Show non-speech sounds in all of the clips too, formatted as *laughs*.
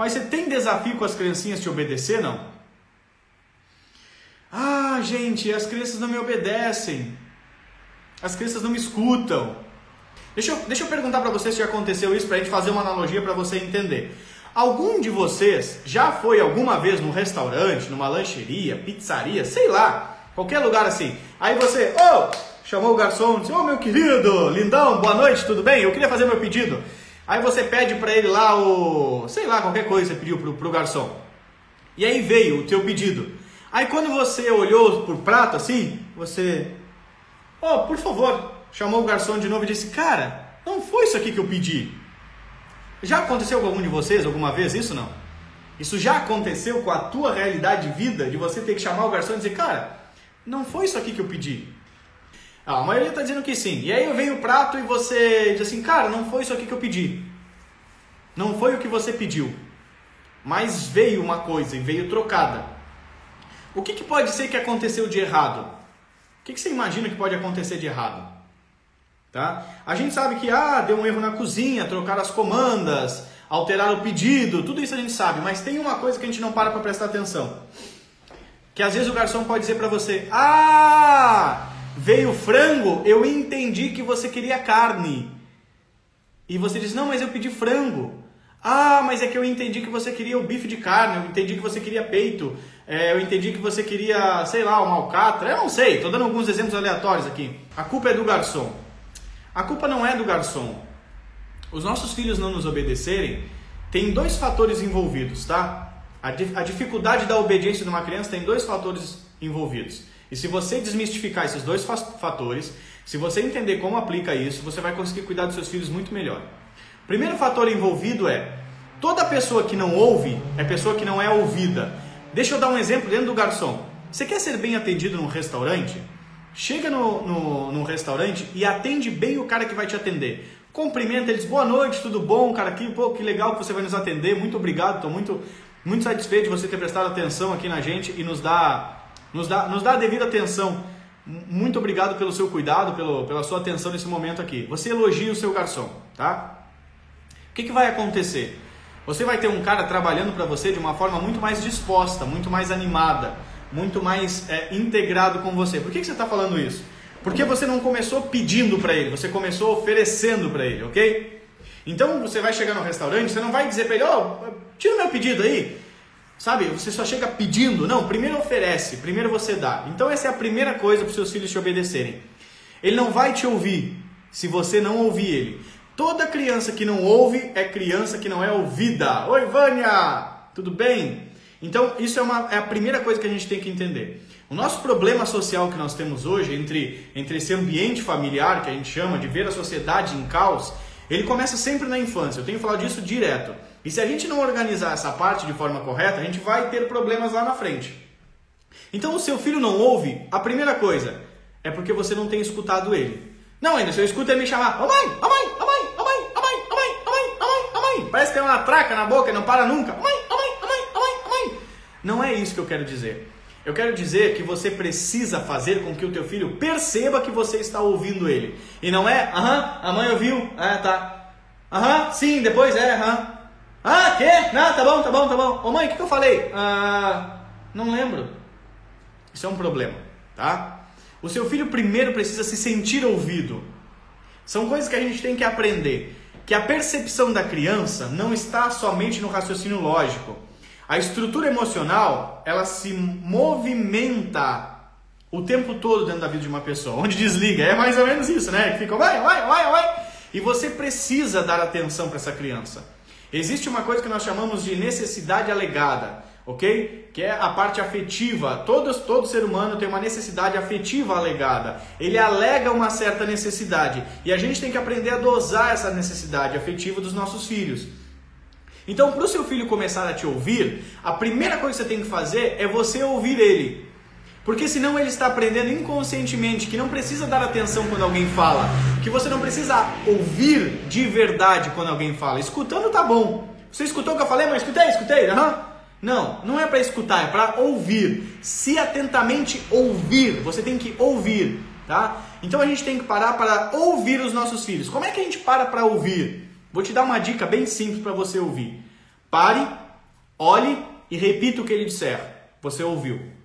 Mas você tem desafio com as criancinhas te obedecer, não? Ah, gente, as crianças não me obedecem. As crianças não me escutam. Deixa eu, deixa eu perguntar para você se já aconteceu isso, para a gente fazer uma analogia para você entender. Algum de vocês já foi alguma vez num restaurante, numa lancheria, pizzaria, sei lá, qualquer lugar assim. Aí você, ô, oh, chamou o garçom, disse, ô oh, meu querido, lindão, boa noite, tudo bem? Eu queria fazer meu pedido. Aí você pede para ele lá o, sei lá, qualquer coisa você pediu pro, pro garçom. E aí veio o teu pedido. Aí quando você olhou pro prato assim, você, oh, por favor, chamou o garçom de novo e disse, cara, não foi isso aqui que eu pedi. Já aconteceu com algum de vocês alguma vez isso não? Isso já aconteceu com a tua realidade de vida, de você ter que chamar o garçom e dizer, cara, não foi isso aqui que eu pedi. Ah, a maioria está dizendo que sim. E aí vem o prato e você diz assim, cara, não foi isso aqui que eu pedi. Não foi o que você pediu. Mas veio uma coisa e veio trocada. O que, que pode ser que aconteceu de errado? O que, que você imagina que pode acontecer de errado? Tá? A gente sabe que ah, deu um erro na cozinha, trocar as comandas, alterar o pedido, tudo isso a gente sabe, mas tem uma coisa que a gente não para para prestar atenção. Que às vezes o garçom pode dizer para você: "Ah, veio frango, eu entendi que você queria carne". E você diz: "Não, mas eu pedi frango". Ah, mas é que eu entendi que você queria o bife de carne, eu entendi que você queria peito, é, eu entendi que você queria, sei lá, uma alcatra, eu não sei, estou dando alguns exemplos aleatórios aqui. A culpa é do garçom. A culpa não é do garçom. Os nossos filhos não nos obedecerem tem dois fatores envolvidos, tá? A, a dificuldade da obediência de uma criança tem dois fatores envolvidos. E se você desmistificar esses dois fatores, se você entender como aplica isso, você vai conseguir cuidar dos seus filhos muito melhor. Primeiro fator envolvido é toda pessoa que não ouve é pessoa que não é ouvida. Deixa eu dar um exemplo dentro do garçom. Você quer ser bem atendido num restaurante? Chega no, no, no, restaurante e atende bem o cara que vai te atender. Cumprimenta eles, boa noite, tudo bom, cara? Que, pô, que legal que você vai nos atender, muito obrigado, estou muito, muito satisfeito de você ter prestado atenção aqui na gente e nos dar, nos dar, nos dar a devida atenção. Muito obrigado pelo seu cuidado, pelo, pela sua atenção nesse momento aqui. Você elogia o seu garçom, tá? O que, que vai acontecer? Você vai ter um cara trabalhando para você de uma forma muito mais disposta, muito mais animada muito mais é, integrado com você. Por que, que você está falando isso? Porque você não começou pedindo para ele, você começou oferecendo para ele, ok? Então você vai chegar no restaurante, você não vai dizer para ele, ó, oh, tira meu pedido aí. Sabe, você só chega pedindo. Não, primeiro oferece, primeiro você dá. Então essa é a primeira coisa para os seus filhos te obedecerem. Ele não vai te ouvir se você não ouvir ele. Toda criança que não ouve é criança que não é ouvida. Oi, Vânia! Tudo bem? Então, isso é, uma, é a primeira coisa que a gente tem que entender. O nosso problema social que nós temos hoje, entre, entre esse ambiente familiar que a gente chama de ver a sociedade em caos, ele começa sempre na infância. Eu tenho falado disso direto. E se a gente não organizar essa parte de forma correta, a gente vai ter problemas lá na frente. Então, o seu filho não ouve, a primeira coisa é porque você não tem escutado ele. Não, ainda se eu escuto ele me chamar, ô mãe, ô mãe, ô mãe, ô mãe, ô mãe, ô mãe, ô mãe, ô mãe, ô mãe. Parece que tem uma traca na boca e não para nunca. Ô mãe, ô mãe, ô mãe, ô mãe, ô mãe. Não é isso que eu quero dizer. Eu quero dizer que você precisa fazer com que o teu filho perceba que você está ouvindo ele. E não é, aham, a mãe ouviu, é, tá. Aham, sim, depois é, aham. Ah, quê? Não, tá bom, tá bom, tá bom. Ô mãe, o que, que eu falei? Ah, não lembro. Isso é um problema, tá? O seu filho primeiro precisa se sentir ouvido. São coisas que a gente tem que aprender. Que a percepção da criança não está somente no raciocínio lógico a estrutura emocional, ela se movimenta o tempo todo dentro da vida de uma pessoa. Onde desliga, é mais ou menos isso, né? Que fica, vai, vai, vai, vai. E você precisa dar atenção para essa criança. Existe uma coisa que nós chamamos de necessidade alegada, ok? Que é a parte afetiva. Todo, todo ser humano tem uma necessidade afetiva alegada. Ele alega uma certa necessidade. E a gente tem que aprender a dosar essa necessidade afetiva dos nossos filhos. Então, para o seu filho começar a te ouvir, a primeira coisa que você tem que fazer é você ouvir ele. Porque senão ele está aprendendo inconscientemente que não precisa dar atenção quando alguém fala, que você não precisa ouvir de verdade quando alguém fala. Escutando tá bom. Você escutou o que eu falei, mas escutei, escutei, uhum. Não, não é para escutar, é para ouvir. Se atentamente ouvir, você tem que ouvir, tá? Então a gente tem que parar para ouvir os nossos filhos. Como é que a gente para para ouvir? Vou te dar uma dica bem simples para você ouvir. Pare Olhe e repita o que ele disser. Você ouviu.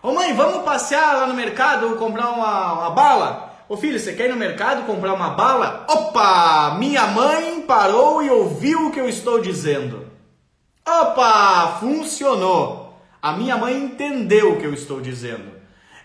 Ô mãe, vamos passear lá no mercado comprar uma, uma bala? Ô filho, você quer ir no mercado comprar uma bala? Opa! Minha mãe parou e ouviu o que eu estou dizendo. Opa! Funcionou! A minha mãe entendeu o que eu estou dizendo.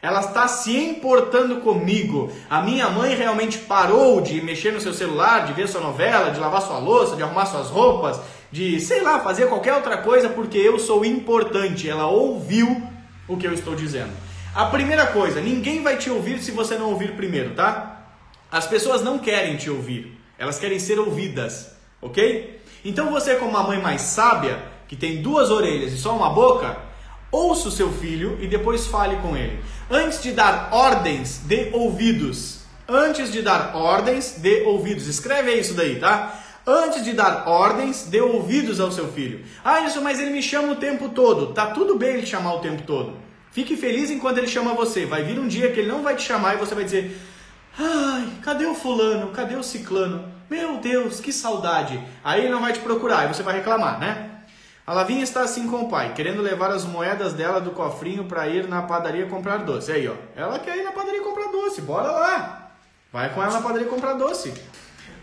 Ela está se importando comigo. A minha mãe realmente parou de mexer no seu celular, de ver sua novela, de lavar sua louça, de arrumar suas roupas, de, sei lá, fazer qualquer outra coisa porque eu sou importante. Ela ouviu o que eu estou dizendo. A primeira coisa, ninguém vai te ouvir se você não ouvir primeiro, tá? As pessoas não querem te ouvir, elas querem ser ouvidas, ok? Então você, como uma mãe mais sábia, que tem duas orelhas e só uma boca, ouça o seu filho e depois fale com ele. Antes de dar ordens, dê ouvidos. Antes de dar ordens, dê ouvidos. Escreve isso daí, tá? Antes de dar ordens, dê ouvidos ao seu filho. Ah, isso, mas ele me chama o tempo todo. Tá tudo bem ele chamar o tempo todo. Fique feliz enquanto ele chama você. Vai vir um dia que ele não vai te chamar e você vai dizer: Ai, cadê o fulano? Cadê o ciclano? Meu Deus, que saudade. Aí ele não vai te procurar e você vai reclamar, né? A Lavinha está assim com o pai, querendo levar as moedas dela do cofrinho para ir na padaria comprar doce. Aí, ó. Ela quer ir na padaria comprar doce. Bora lá. Vai com ela na padaria comprar doce.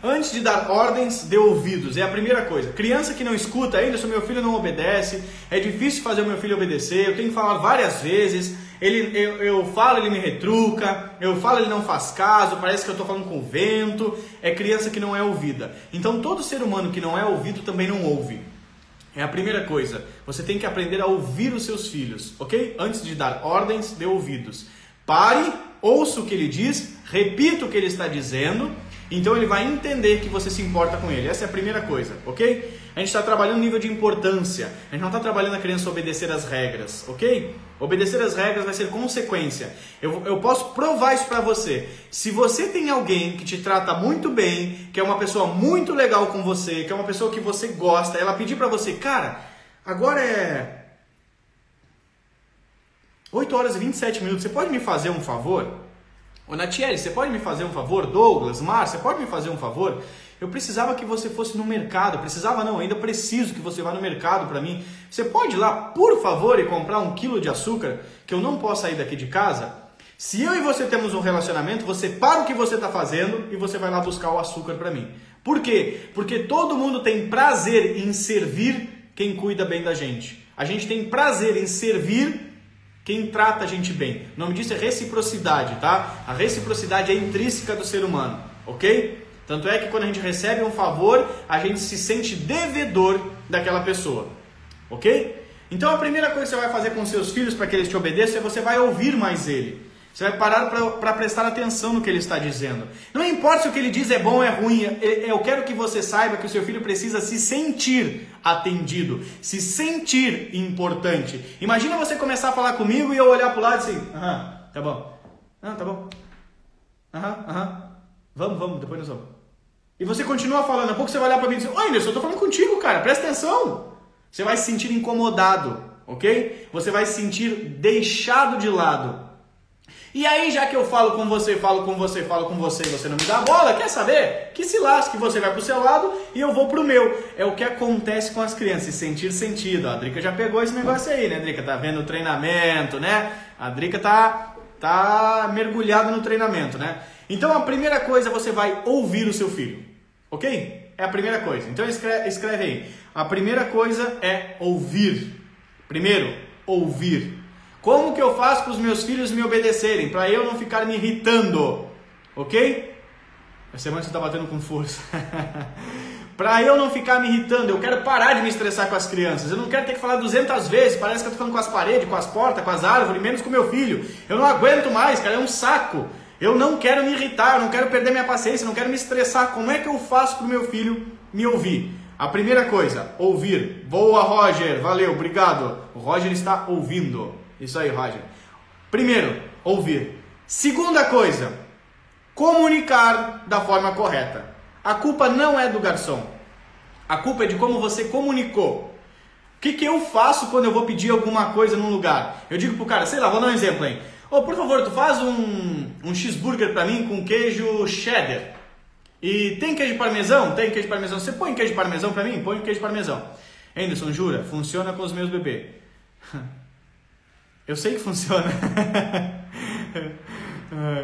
Antes de dar ordens, dê ouvidos. É a primeira coisa. Criança que não escuta ainda, se o meu filho não obedece, é difícil fazer o meu filho obedecer. Eu tenho que falar várias vezes. Ele, eu, eu falo, ele me retruca. Eu falo, ele não faz caso. Parece que eu estou falando com o vento. É criança que não é ouvida. Então, todo ser humano que não é ouvido também não ouve. É a primeira coisa. Você tem que aprender a ouvir os seus filhos, ok? Antes de dar ordens, dê ouvidos. Pare, ouça o que ele diz, repita o que ele está dizendo. Então ele vai entender que você se importa com ele. Essa é a primeira coisa, ok? A gente está trabalhando nível de importância. A gente não está trabalhando a criança obedecer as regras, ok? Obedecer as regras vai ser consequência. Eu, eu posso provar isso para você. Se você tem alguém que te trata muito bem, que é uma pessoa muito legal com você, que é uma pessoa que você gosta, ela pedir para você, cara, agora é 8 horas e 27 minutos, você pode me fazer um favor? Ô Natiele, você pode me fazer um favor? Douglas, Márcia, pode me fazer um favor? Eu precisava que você fosse no mercado. Precisava não, ainda preciso que você vá no mercado para mim. Você pode ir lá, por favor, e comprar um quilo de açúcar, que eu não posso sair daqui de casa? Se eu e você temos um relacionamento, você para o que você está fazendo e você vai lá buscar o açúcar para mim. Por quê? Porque todo mundo tem prazer em servir quem cuida bem da gente. A gente tem prazer em servir quem trata a gente bem. O nome disso é reciprocidade, tá? A reciprocidade é intrínseca do ser humano, ok? Tanto é que quando a gente recebe um favor, a gente se sente devedor daquela pessoa, ok? Então a primeira coisa que você vai fazer com seus filhos para que eles te obedeçam é você vai ouvir mais ele. Você vai parar para prestar atenção no que ele está dizendo. Não importa se o que ele diz é bom ou é ruim, eu quero que você saiba que o seu filho precisa se sentir atendido, se sentir importante. Imagina você começar a falar comigo e eu olhar para o lado assim: aham, tá bom, ah, tá bom, aham, aham, vamos, vamos, depois nós vamos. E você continua falando, a pouco você vai olhar para mim e dizer: Oi, Anderson, eu estou falando contigo, cara, presta atenção. Você vai se sentir incomodado, ok? Você vai se sentir deixado de lado. E aí, já que eu falo com você, falo com você, falo com você e você não me dá bola, quer saber? Que se lasque, você vai pro seu lado e eu vou pro meu. É o que acontece com as crianças, sentir sentido. A Drica já pegou esse negócio aí, né, Drica? Tá vendo o treinamento, né? A Drica tá, tá mergulhada no treinamento, né? Então a primeira coisa você vai ouvir o seu filho, ok? É a primeira coisa. Então escreve, escreve aí. A primeira coisa é ouvir. Primeiro, ouvir. Como que eu faço para os meus filhos me obedecerem? Para eu não ficar me irritando, ok? Essa semana você está batendo com força. *laughs* para eu não ficar me irritando, eu quero parar de me estressar com as crianças. Eu não quero ter que falar 200 vezes, parece que eu estou falando com as paredes, com as portas, com as árvores, menos com meu filho. Eu não aguento mais, cara, é um saco. Eu não quero me irritar, eu não quero perder minha paciência, não quero me estressar. Como é que eu faço para o meu filho me ouvir? A primeira coisa, ouvir. Boa, Roger, valeu, obrigado. O Roger está ouvindo. Isso aí, Roger. Primeiro, ouvir. Segunda coisa, comunicar da forma correta. A culpa não é do garçom. A culpa é de como você comunicou. O que, que eu faço quando eu vou pedir alguma coisa num lugar? Eu digo pro cara, sei lá, vou dar um exemplo aí. Ô, oh, por favor, tu faz um, um cheeseburger para mim com queijo cheddar. E tem queijo parmesão? Tem queijo parmesão. Você põe queijo parmesão para mim? Põe queijo parmesão. Anderson, jura? Funciona com os meus bebês. *laughs* Eu sei que funciona. *laughs*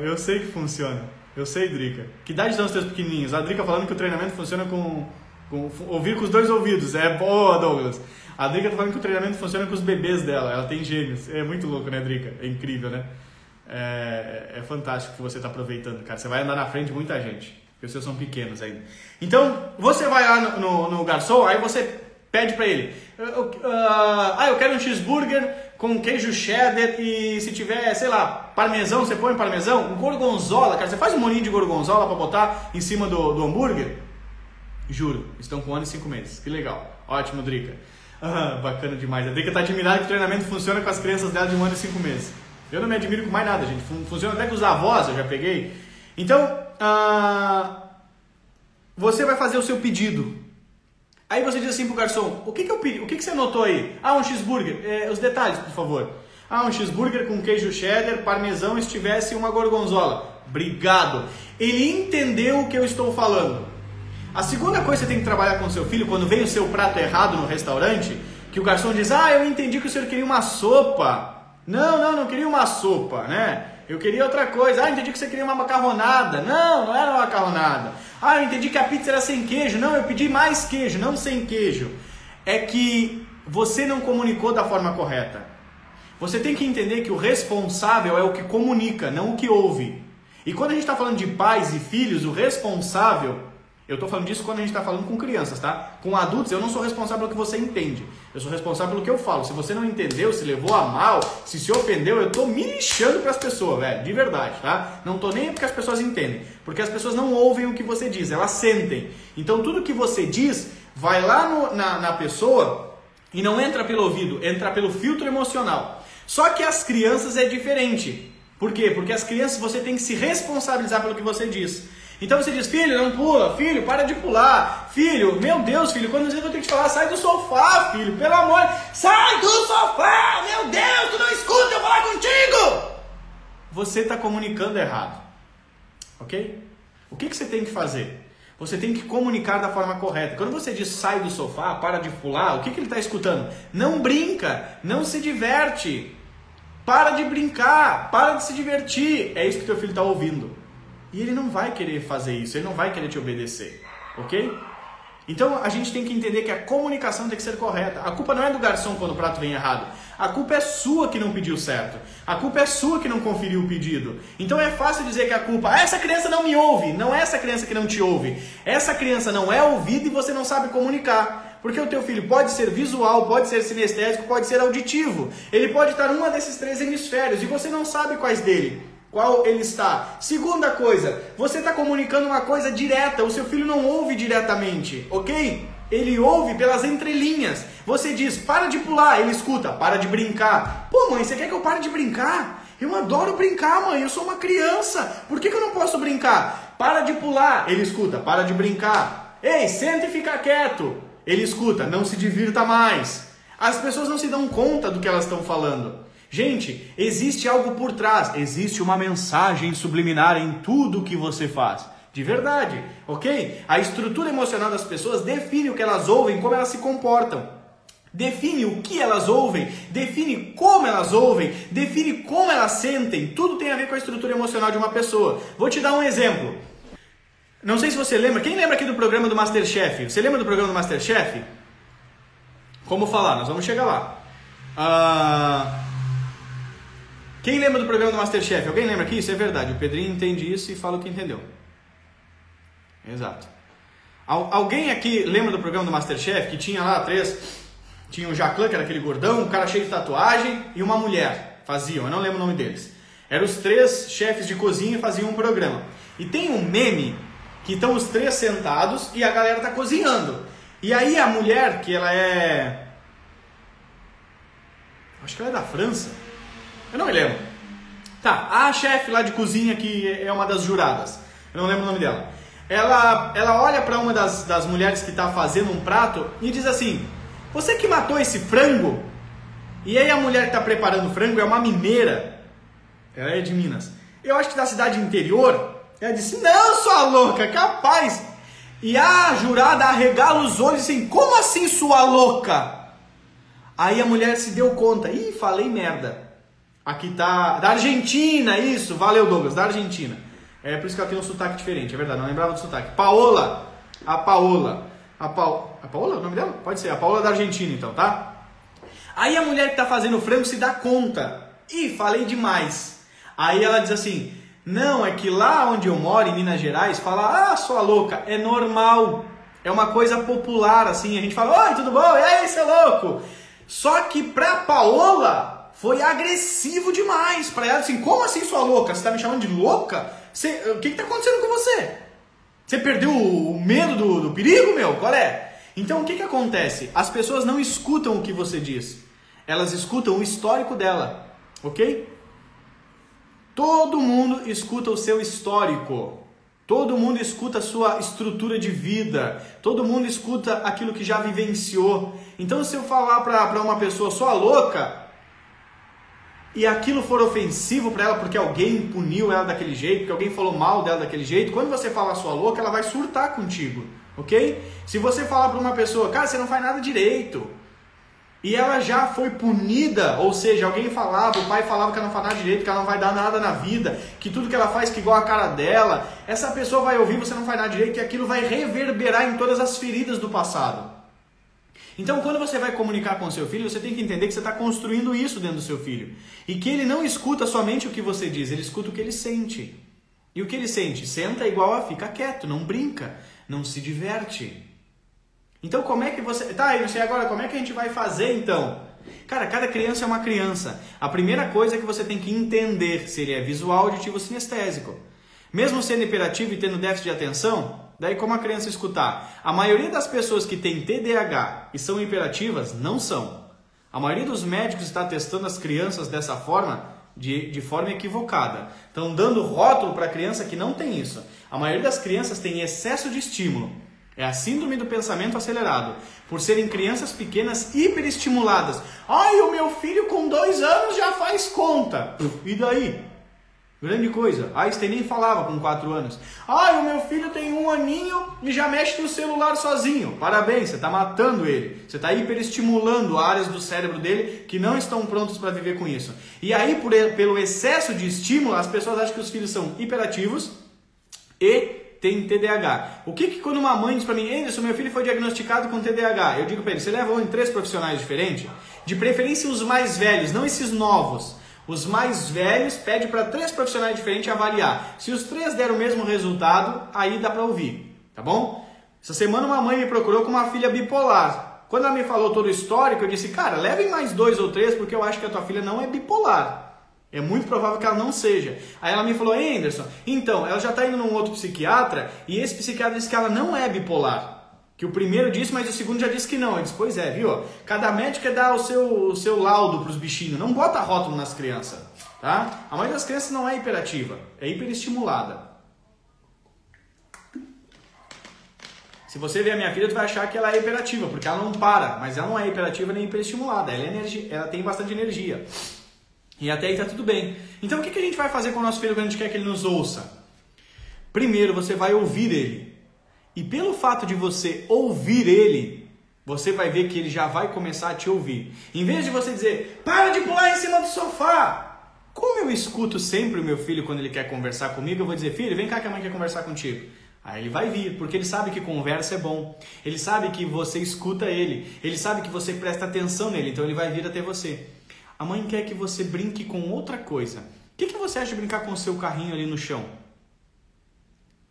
Eu sei que funciona. Eu sei, Drica. Que idade são os teus pequenininhos? A Drica falando que o treinamento funciona com, com ouvir com os dois ouvidos. É boa, Douglas. A Drica tá falando que o treinamento funciona com os bebês dela. Ela tem gêmeos. É muito louco, né, Drica? É incrível, né? É, é fantástico que você está aproveitando, cara. Você vai andar na frente de muita gente. Porque os seus são pequenos ainda. Então, você vai lá no, no, no garçom, aí você pede para ele. Uh, ah, eu quero um cheeseburger com queijo cheddar e se tiver, sei lá, parmesão, você põe parmesão? Gorgonzola, cara. Você faz um molinho de gorgonzola para botar em cima do, do hambúrguer? Juro, estão com um ano e cinco meses. Que legal. Ótimo, Drica. Bacana demais. A Drica tá admirada que o treinamento funciona com as crianças dela de um ano e cinco meses. Eu não me admiro com mais nada, gente. Funciona até com os avós, eu já peguei. Então, ah, você vai fazer o seu pedido. Aí você diz assim pro garçom, o que, que eu pedi? O que, que você anotou aí? Ah, um cheeseburger. É, os detalhes, por favor. Ah, um cheeseburger com queijo cheddar, parmesão, se tivesse uma gorgonzola. Obrigado. Ele entendeu o que eu estou falando. A segunda coisa que você tem que trabalhar com seu filho, quando vem o seu prato errado no restaurante, que o garçom diz, ah, eu entendi que o senhor queria uma sopa. Não, não, não queria uma sopa, né? Eu queria outra coisa. Ah, entendi que você queria uma macarronada. Não, não era uma macarronada. Ah, eu entendi que a pizza era sem queijo. Não, eu pedi mais queijo, não sem queijo. É que você não comunicou da forma correta. Você tem que entender que o responsável é o que comunica, não o que ouve. E quando a gente está falando de pais e filhos, o responsável eu estou falando disso quando a gente está falando com crianças, tá? Com adultos, eu não sou responsável pelo que você entende. Eu sou responsável pelo que eu falo. Se você não entendeu, se levou a mal, se se ofendeu, eu estou me lixando para as pessoas, velho. De verdade, tá? Não estou nem porque as pessoas entendem. Porque as pessoas não ouvem o que você diz, elas sentem. Então tudo que você diz vai lá no, na, na pessoa e não entra pelo ouvido, entra pelo filtro emocional. Só que as crianças é diferente. Por quê? Porque as crianças você tem que se responsabilizar pelo que você diz. Então você diz, filho, não pula, filho, para de pular, filho, meu Deus, filho, quando eu tenho que te falar, sai do sofá, filho, pelo amor, sai do sofá, meu Deus, tu não escuta eu falar contigo. Você está comunicando errado, ok? O que, que você tem que fazer? Você tem que comunicar da forma correta. Quando você diz sai do sofá, para de pular, o que, que ele está escutando? Não brinca, não se diverte. Para de brincar, para de se divertir. É isso que teu filho está ouvindo. E ele não vai querer fazer isso, ele não vai querer te obedecer, ok? Então a gente tem que entender que a comunicação tem que ser correta. A culpa não é do garçom quando o prato vem errado. A culpa é sua que não pediu certo. A culpa é sua que não conferiu o pedido. Então é fácil dizer que a culpa, ah, essa criança não me ouve. Não é essa criança que não te ouve. Essa criança não é ouvida e você não sabe comunicar. Porque o teu filho pode ser visual, pode ser sinestésico, pode ser auditivo. Ele pode estar numa desses três hemisférios e você não sabe quais dele qual ele está. Segunda coisa, você está comunicando uma coisa direta, o seu filho não ouve diretamente, ok? Ele ouve pelas entrelinhas. Você diz, para de pular, ele escuta, para de brincar. Pô, mãe, você quer que eu pare de brincar? Eu adoro brincar, mãe, eu sou uma criança. Por que, que eu não posso brincar? Para de pular, ele escuta, para de brincar. Ei, senta e fica quieto. Ele escuta, não se divirta mais. As pessoas não se dão conta do que elas estão falando. Gente, existe algo por trás, existe uma mensagem subliminar em tudo que você faz. De verdade, ok? A estrutura emocional das pessoas define o que elas ouvem, como elas se comportam. Define o que elas ouvem, define como elas ouvem, define como elas sentem. Tudo tem a ver com a estrutura emocional de uma pessoa. Vou te dar um exemplo. Não sei se você lembra, quem lembra aqui do programa do Masterchef? Você lembra do programa do Masterchef? Como falar? Nós vamos chegar lá. Ah. Uh... Quem lembra do programa do Masterchef? Alguém lembra aqui? Isso é verdade. O Pedrinho entende isso e fala o que entendeu. Exato. Alguém aqui lembra do programa do Masterchef que tinha lá três. Tinha o Jacqueline, que era aquele gordão, um cara cheio de tatuagem e uma mulher. Faziam, eu não lembro o nome deles. Eram os três chefes de cozinha e faziam um programa. E tem um meme que estão os três sentados e a galera tá cozinhando. E aí a mulher, que ela é. Acho que ela é da França eu não me lembro. Tá, a chefe lá de cozinha que é uma das juradas. Eu não lembro o nome dela. Ela, ela olha para uma das, das mulheres que está fazendo um prato e diz assim: Você que matou esse frango? E aí a mulher que está preparando o frango é uma mineira. Ela é de Minas. Eu acho que da cidade interior. Ela disse: Não, sua louca, capaz. E a jurada arregala os olhos assim, como assim sua louca? Aí a mulher se deu conta, ih, falei merda. Aqui tá, da Argentina, isso, valeu Douglas, da Argentina. É por isso que ela tem um sotaque diferente, é verdade, não lembrava do sotaque. Paola, a Paola, a, pa... a Paola, o nome dela? Pode ser, a Paola da Argentina então, tá? Aí a mulher que tá fazendo frango se dá conta, ih, falei demais. Aí ela diz assim, não, é que lá onde eu moro, em Minas Gerais, fala, ah, sua louca, é normal. É uma coisa popular, assim. A gente fala, oi, tudo bom? E aí, seu louco? Só que pra Paola foi agressivo demais. Pra ela, assim, como assim, sua louca? Você tá me chamando de louca? Você, o que que tá acontecendo com você? Você perdeu o medo do, do perigo, meu? Qual é? Então, o que que acontece? As pessoas não escutam o que você diz. Elas escutam o histórico dela, ok? Todo mundo escuta o seu histórico. Todo mundo escuta a sua estrutura de vida. Todo mundo escuta aquilo que já vivenciou. Então, se eu falar para uma pessoa só louca e aquilo for ofensivo para ela porque alguém puniu ela daquele jeito, porque alguém falou mal dela daquele jeito, quando você fala sua louca, ela vai surtar contigo, ok? Se você falar para uma pessoa, cara, você não faz nada direito, e ela já foi punida, ou seja, alguém falava, o pai falava que ela não faz nada direito, que ela não vai dar nada na vida, que tudo que ela faz que igual a cara dela. Essa pessoa vai ouvir você não faz nada direito e aquilo vai reverberar em todas as feridas do passado. Então, quando você vai comunicar com seu filho, você tem que entender que você está construindo isso dentro do seu filho. E que ele não escuta somente o que você diz, ele escuta o que ele sente. E o que ele sente? Senta igual a fica quieto, não brinca, não se diverte. Então como é que você. Tá, e sei agora, como é que a gente vai fazer então? Cara, cada criança é uma criança. A primeira coisa é que você tem que entender se ele é visual, auditivo ou sinestésico. Mesmo sendo hiperativo e tendo déficit de atenção, daí como a criança escutar? A maioria das pessoas que tem TDAH e são hiperativas não são. A maioria dos médicos está testando as crianças dessa forma, de, de forma equivocada. Estão dando rótulo para a criança que não tem isso. A maioria das crianças tem excesso de estímulo. É a síndrome do pensamento acelerado. Por serem crianças pequenas hiperestimuladas. Ai, o meu filho com dois anos já faz conta. E daí? Grande coisa. Einstein nem falava com quatro anos. Ai, o meu filho tem um aninho e já mexe no celular sozinho. Parabéns, você está matando ele. Você está hiperestimulando áreas do cérebro dele que não estão prontos para viver com isso. E aí, por, pelo excesso de estímulo, as pessoas acham que os filhos são hiperativos e tem TDAH. O que que quando uma mãe diz para mim, Anderson, meu filho foi diagnosticado com TDAH, eu digo para ele, você leva em três profissionais diferentes? De preferência os mais velhos, não esses novos. Os mais velhos pede para três profissionais diferentes avaliar. Se os três deram o mesmo resultado, aí dá para ouvir, tá bom? Essa semana uma mãe me procurou com uma filha bipolar. Quando ela me falou todo o histórico, eu disse, cara, levem mais dois ou três porque eu acho que a tua filha não é bipolar. É muito provável que ela não seja. Aí ela me falou, Anderson, então, ela já está indo num outro psiquiatra e esse psiquiatra disse que ela não é bipolar. Que o primeiro disse, mas o segundo já disse que não. Eu disse, pois é, viu? Cada médico dar o seu, o seu laudo para os bichinhos. Não bota rótulo nas crianças, tá? A maioria das crianças não é hiperativa, é hiperestimulada. Se você ver a minha filha, tu vai achar que ela é hiperativa, porque ela não para, mas ela não é hiperativa nem hiperestimulada. Ela, é energia, ela tem bastante energia. E até aí tá tudo bem. Então o que, que a gente vai fazer com o nosso filho quando a gente quer que ele nos ouça? Primeiro você vai ouvir ele. E pelo fato de você ouvir ele, você vai ver que ele já vai começar a te ouvir. Em vez de você dizer, para de pular em cima do sofá. Como eu escuto sempre o meu filho quando ele quer conversar comigo, eu vou dizer, filho, vem cá que a mãe quer conversar contigo. Aí ele vai vir, porque ele sabe que conversa é bom. Ele sabe que você escuta ele. Ele sabe que você presta atenção nele, então ele vai vir até você. A mãe quer que você brinque com outra coisa. O que, que você acha de brincar com o seu carrinho ali no chão?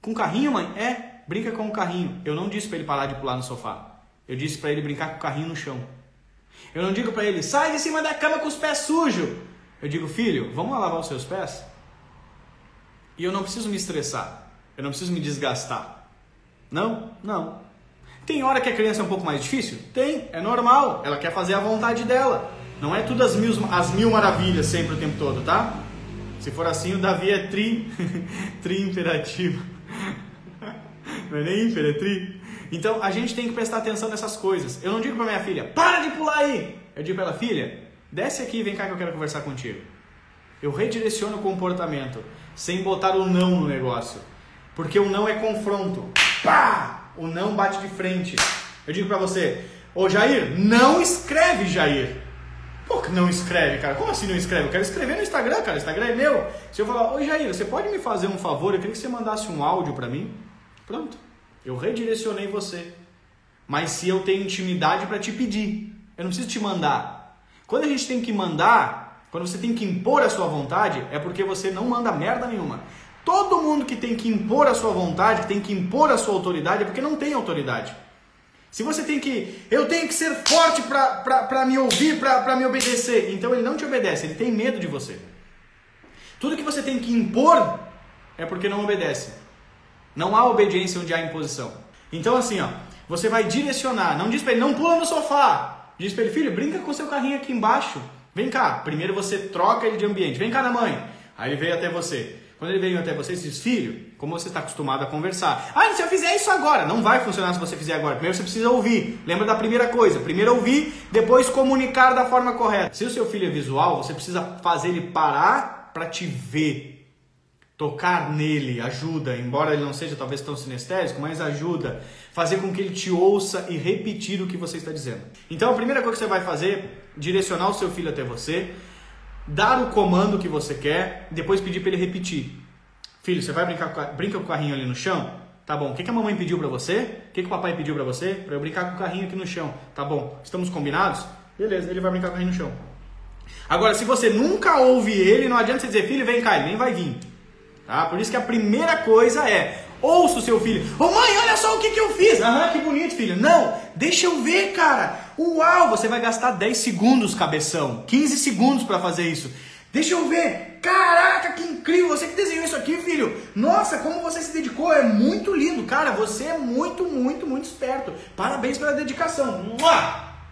Com carrinho, mãe? É, brinca com o carrinho. Eu não disse para ele parar de pular no sofá. Eu disse para ele brincar com o carrinho no chão. Eu não digo para ele, sai de cima da cama com os pés sujos. Eu digo, filho, vamos lavar os seus pés? E eu não preciso me estressar. Eu não preciso me desgastar. Não? Não. Tem hora que a criança é um pouco mais difícil? Tem, é normal. Ela quer fazer a vontade dela. Não é tudo as mil, as mil maravilhas sempre o tempo todo, tá? Se for assim, o Davi é tri, *laughs* tri imperativo. Não é nem imper, é tri. Então a gente tem que prestar atenção nessas coisas. Eu não digo para minha filha, para de pular aí. Eu digo para ela, filha, desce aqui vem cá que eu quero conversar contigo. Eu redireciono o comportamento, sem botar o não no negócio. Porque o não é confronto. Pá! o não bate de frente. Eu digo pra você, ô Jair, não escreve Jair. Pô, que não escreve, cara? Como assim não escreve? Eu quero escrever no Instagram, cara. O Instagram é meu. Se eu falar, ô Jair, você pode me fazer um favor? Eu queria que você mandasse um áudio pra mim. Pronto. Eu redirecionei você. Mas se eu tenho intimidade para te pedir, eu não preciso te mandar. Quando a gente tem que mandar, quando você tem que impor a sua vontade, é porque você não manda merda nenhuma. Todo mundo que tem que impor a sua vontade, que tem que impor a sua autoridade, é porque não tem autoridade. Se você tem que. Eu tenho que ser forte para me ouvir, para me obedecer. Então ele não te obedece, ele tem medo de você. Tudo que você tem que impor é porque não obedece. Não há obediência onde há imposição. Então, assim, ó, você vai direcionar. Não diz para ele, não pula no sofá. Diz para ele, filho, brinca com seu carrinho aqui embaixo. Vem cá. Primeiro você troca ele de ambiente. Vem cá na mãe. Aí ele veio até você. Quando ele veio até você, você diz, filho, como você está acostumado a conversar? Ah, se eu fizer isso agora, não vai funcionar se você fizer agora. Primeiro você precisa ouvir. Lembra da primeira coisa? Primeiro ouvir, depois comunicar da forma correta. Se o seu filho é visual, você precisa fazer ele parar para te ver. Tocar nele ajuda, embora ele não seja talvez tão sinestésico, mas ajuda. Fazer com que ele te ouça e repetir o que você está dizendo. Então a primeira coisa que você vai fazer, direcionar o seu filho até você, dar o comando que você quer, depois pedir para ele repetir. Filho, você vai brincar brinca com o carrinho ali no chão? Tá bom. O que, que a mamãe pediu para você? O que, que o papai pediu para você? Para eu brincar com o carrinho aqui no chão. Tá bom. Estamos combinados? Beleza, ele vai brincar com o carrinho no chão. Agora, se você nunca ouve ele, não adianta você dizer, filho, vem cá, ele nem vai vir. Tá? Por isso que a primeira coisa é, ouça o seu filho. Ô oh, mãe, olha só o que, que eu fiz. Aham, que bonito, filho. Não, deixa eu ver, cara. Uau, você vai gastar 10 segundos, cabeção. 15 segundos para fazer isso. Deixa eu ver. Caraca, que incrível. Você que desenhou isso aqui, filho. Nossa, como você se dedicou. É muito lindo. Cara, você é muito, muito, muito esperto. Parabéns pela dedicação.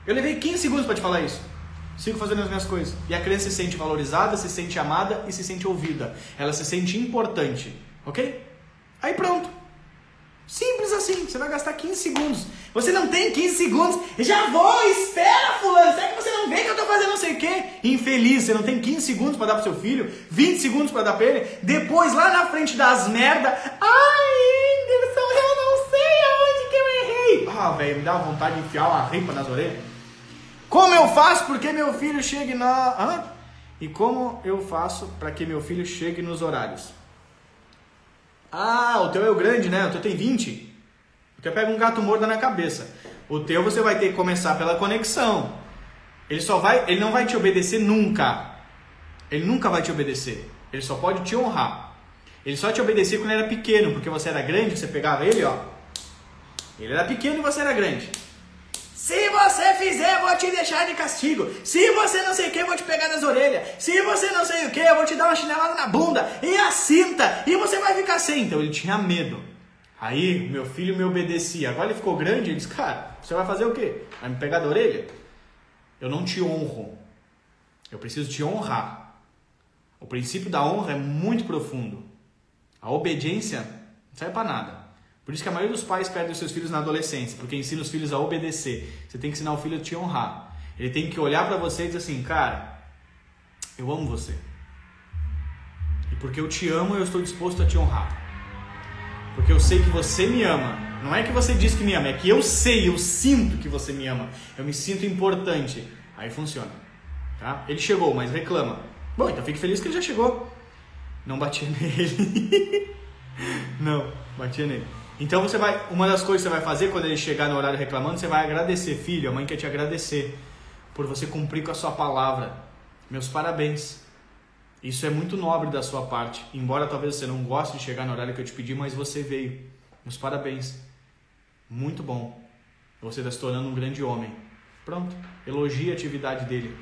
Eu levei 15 segundos para te falar isso. Sigo fazendo as minhas coisas. E a criança se sente valorizada, se sente amada e se sente ouvida. Ela se sente importante. Ok? Aí pronto. Simples assim, você vai gastar 15 segundos. Você não tem 15 segundos. Já vou, espera, fulano. Será que você não vê que eu tô fazendo não sei o quê? Infeliz, você não tem 15 segundos para dar pro seu filho, 20 segundos para dar pra ele. Depois, lá na frente das merda. Ai, Anderson, eu não sei aonde que eu errei. Ah, velho, me dá vontade de enfiar uma ripa nas orelhas. Como eu faço porque meu filho chegue na. Hã? E como eu faço para que meu filho chegue nos horários? Ah, o teu é o grande, né? O teu tem 20. O teu pega um gato morto na cabeça. O teu você vai ter que começar pela conexão. Ele só vai, ele não vai te obedecer nunca. Ele nunca vai te obedecer. Ele só pode te honrar. Ele só te obedecia quando era pequeno, porque você era grande, você pegava ele, ó. Ele era pequeno e você era grande. Se você fizer, vou te deixar de castigo. Se você não sei o que, vou te pegar nas orelhas. Se você não sei o que, eu vou te dar uma chinelada na bunda e a cinta. E você vai ficar sem. Então ele tinha medo. Aí meu filho me obedecia. Agora ele ficou grande e disse: Cara, você vai fazer o quê? Vai me pegar da orelha? Eu não te honro. Eu preciso te honrar. O princípio da honra é muito profundo. A obediência não serve para nada. Por isso que a maioria dos pais perdem os seus filhos na adolescência, porque ensina os filhos a obedecer. Você tem que ensinar o filho a te honrar. Ele tem que olhar para você e dizer assim, cara, eu amo você. E porque eu te amo, eu estou disposto a te honrar. Porque eu sei que você me ama. Não é que você diz que me ama, é que eu sei, eu sinto que você me ama. Eu me sinto importante. Aí funciona. Tá? Ele chegou, mas reclama. Bom, então fique feliz que ele já chegou. Não batia *laughs* nele. Não, batia nele. Então você vai, uma das coisas que você vai fazer quando ele chegar no horário reclamando, você vai agradecer, filho, a mãe quer te agradecer por você cumprir com a sua palavra. Meus parabéns. Isso é muito nobre da sua parte. Embora talvez você não goste de chegar no horário que eu te pedi, mas você veio. Meus parabéns. Muito bom. Você está se tornando um grande homem. Pronto. Elogie a atividade dele.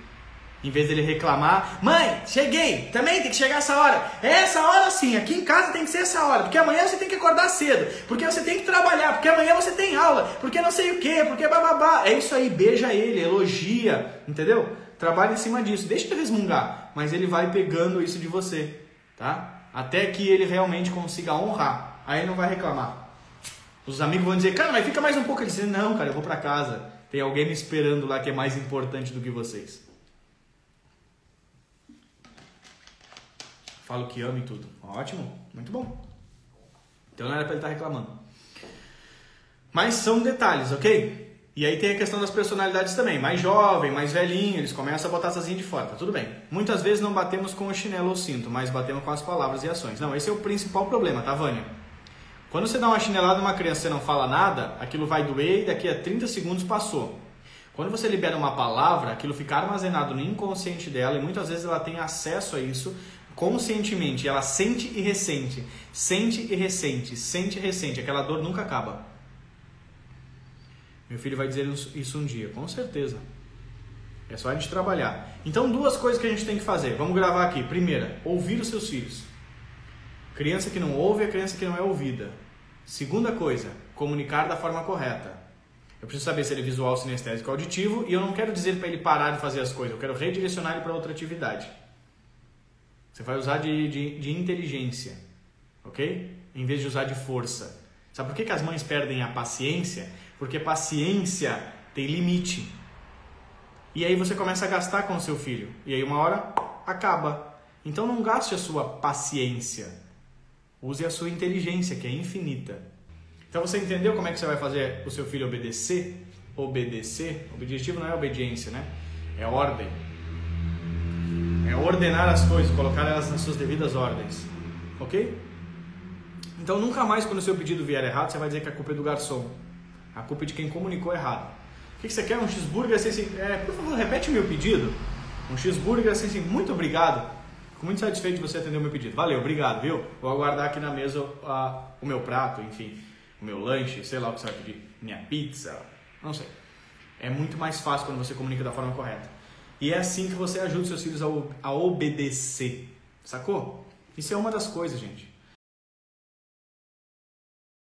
Em vez dele reclamar, mãe, cheguei, também tem que chegar essa hora. Essa hora sim, aqui em casa tem que ser essa hora, porque amanhã você tem que acordar cedo, porque você tem que trabalhar, porque amanhã você tem aula, porque não sei o que, porque bababá. É isso aí, beija ele, elogia, entendeu? Trabalha em cima disso, deixa ele resmungar, mas ele vai pegando isso de você, tá? Até que ele realmente consiga honrar, aí não vai reclamar. Os amigos vão dizer, cara, mas fica mais um pouco. Ele diz, não, cara, eu vou para casa. Tem alguém me esperando lá que é mais importante do que vocês. Falo que amo e tudo. Ótimo, muito bom. Então não era para ele estar tá reclamando. Mas são detalhes, ok? E aí tem a questão das personalidades também. Mais jovem, mais velhinho, eles começam a botar as asinhas de fora, tá tudo bem. Muitas vezes não batemos com o chinelo ou cinto, mas batemos com as palavras e ações. Não, esse é o principal problema, tá, Vânia? Quando você dá uma chinelada numa criança e não fala nada, aquilo vai doer e daqui a 30 segundos passou. Quando você libera uma palavra, aquilo fica armazenado no inconsciente dela e muitas vezes ela tem acesso a isso conscientemente. Ela sente e ressente, sente e ressente, sente e ressente. Aquela dor nunca acaba. Meu filho vai dizer isso um dia, com certeza. É só a gente trabalhar. Então, duas coisas que a gente tem que fazer. Vamos gravar aqui. Primeira, ouvir os seus filhos. Criança que não ouve é criança que não é ouvida. Segunda coisa, comunicar da forma correta. Eu preciso saber se ele é visual, sinestésico ou auditivo e eu não quero dizer para ele parar de fazer as coisas, eu quero redirecionar ele para outra atividade. Você vai usar de, de, de, inteligência, ok? Em vez de usar de força. Sabe por que, que as mães perdem a paciência? Porque paciência tem limite. E aí você começa a gastar com o seu filho. E aí uma hora acaba. Então não gaste a sua paciência. Use a sua inteligência, que é infinita. Então você entendeu como é que você vai fazer o seu filho obedecer? Obedecer? Objetivo não é obediência, né? É ordem. É ordenar as coisas, colocar elas nas suas devidas ordens. Ok? Então nunca mais quando o seu pedido vier errado, você vai dizer que a culpa é do garçom. A culpa é de quem comunicou errado. O que você quer? Um cheeseburger assim, assim é, por favor, repete meu pedido. Um cheeseburger assim, assim muito obrigado. Fico muito satisfeito de você atender o meu pedido. Valeu, obrigado, viu? Vou aguardar aqui na mesa o meu prato, enfim, o meu lanche, sei lá o que você vai pedir. Minha pizza, não sei. É muito mais fácil quando você comunica da forma correta. E é assim que você ajuda seus filhos a, a obedecer. Sacou? Isso é uma das coisas, gente.